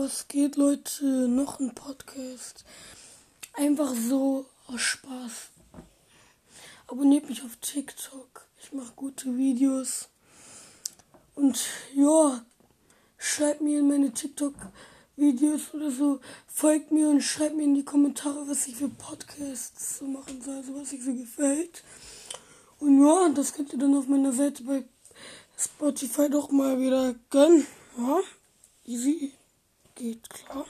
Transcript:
was geht, Leute? Noch ein Podcast. Einfach so aus Spaß. Abonniert mich auf TikTok. Ich mache gute Videos. Und ja, schreibt mir in meine TikTok-Videos oder so. Folgt mir und schreibt mir in die Kommentare, was ich für Podcasts so machen soll, also was euch so gefällt. Und ja, das könnt ihr dann auf meiner Seite bei Spotify doch mal wieder gönnen. Ja, easy. Geht klar.